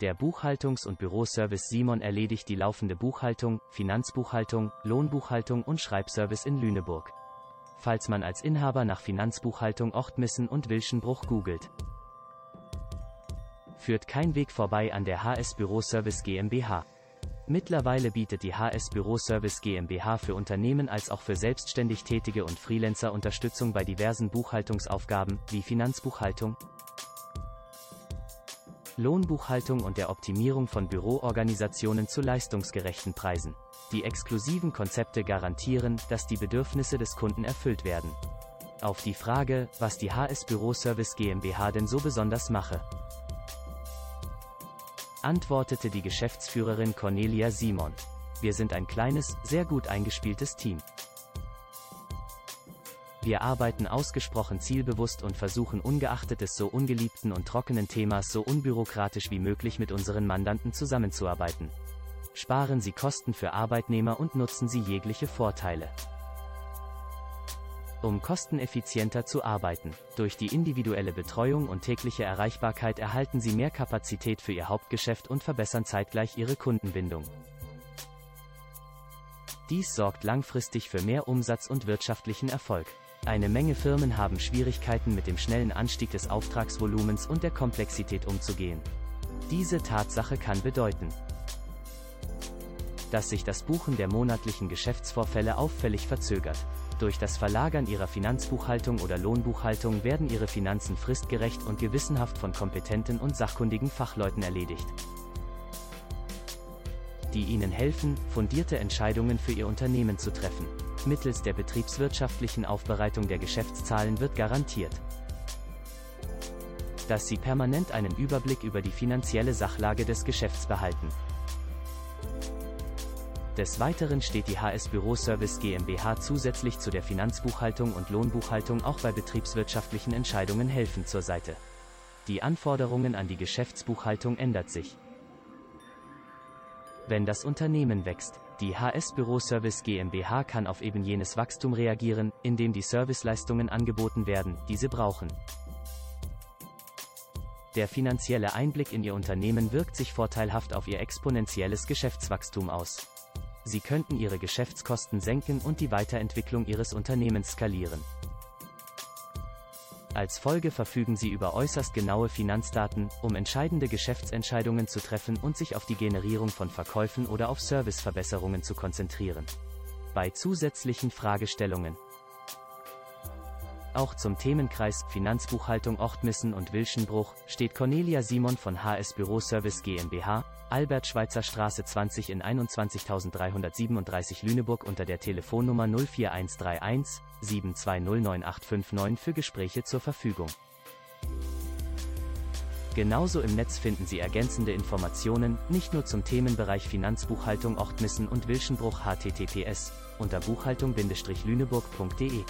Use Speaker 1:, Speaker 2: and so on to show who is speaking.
Speaker 1: Der Buchhaltungs- und Büroservice Simon erledigt die laufende Buchhaltung, Finanzbuchhaltung, Lohnbuchhaltung und Schreibservice in Lüneburg. Falls man als Inhaber nach Finanzbuchhaltung Ochtmissen und Wilschenbruch googelt, führt kein Weg vorbei an der HS Büroservice GmbH. Mittlerweile bietet die HS Büroservice GmbH für Unternehmen als auch für selbstständig Tätige und Freelancer Unterstützung bei diversen Buchhaltungsaufgaben wie Finanzbuchhaltung, Lohnbuchhaltung und der Optimierung von Büroorganisationen zu leistungsgerechten Preisen. Die exklusiven Konzepte garantieren, dass die Bedürfnisse des Kunden erfüllt werden. Auf die Frage, was die HS Büroservice GmbH denn so besonders mache, antwortete die Geschäftsführerin Cornelia Simon. Wir sind ein kleines, sehr gut eingespieltes Team. Wir arbeiten ausgesprochen zielbewusst und versuchen ungeachtet des so ungeliebten und trockenen Themas so unbürokratisch wie möglich mit unseren Mandanten zusammenzuarbeiten. Sparen Sie Kosten für Arbeitnehmer und nutzen Sie jegliche Vorteile. Um kosteneffizienter zu arbeiten. Durch die individuelle Betreuung und tägliche Erreichbarkeit erhalten Sie mehr Kapazität für Ihr Hauptgeschäft und verbessern zeitgleich Ihre Kundenbindung. Dies sorgt langfristig für mehr Umsatz und wirtschaftlichen Erfolg. Eine Menge Firmen haben Schwierigkeiten mit dem schnellen Anstieg des Auftragsvolumens und der Komplexität umzugehen. Diese Tatsache kann bedeuten, dass sich das Buchen der monatlichen Geschäftsvorfälle auffällig verzögert. Durch das Verlagern Ihrer Finanzbuchhaltung oder Lohnbuchhaltung werden Ihre Finanzen fristgerecht und gewissenhaft von kompetenten und sachkundigen Fachleuten erledigt, die Ihnen helfen, fundierte Entscheidungen für Ihr Unternehmen zu treffen. Mittels der betriebswirtschaftlichen Aufbereitung der Geschäftszahlen wird garantiert, dass Sie permanent einen Überblick über die finanzielle Sachlage des Geschäfts behalten. Des Weiteren steht die HS Büroservice GmbH zusätzlich zu der Finanzbuchhaltung und Lohnbuchhaltung auch bei betriebswirtschaftlichen Entscheidungen helfend zur Seite. Die Anforderungen an die Geschäftsbuchhaltung ändert sich. Wenn das Unternehmen wächst, die HS Büroservice GmbH kann auf eben jenes Wachstum reagieren, indem die Serviceleistungen angeboten werden, die Sie brauchen. Der finanzielle Einblick in Ihr Unternehmen wirkt sich vorteilhaft auf Ihr exponentielles Geschäftswachstum aus. Sie könnten Ihre Geschäftskosten senken und die Weiterentwicklung Ihres Unternehmens skalieren. Als Folge verfügen Sie über äußerst genaue Finanzdaten, um entscheidende Geschäftsentscheidungen zu treffen und sich auf die Generierung von Verkäufen oder auf Serviceverbesserungen zu konzentrieren. Bei zusätzlichen Fragestellungen auch zum Themenkreis Finanzbuchhaltung Ochtmissen und Wilschenbruch steht Cornelia Simon von HS Büroservice GmbH, Albert Schweitzer Straße 20 in 21337 Lüneburg unter der Telefonnummer 04131 7209859 für Gespräche zur Verfügung. Genauso im Netz finden Sie ergänzende Informationen, nicht nur zum Themenbereich Finanzbuchhaltung Ochtmissen und Wilschenbruch https unter buchhaltung-lüneburg.de.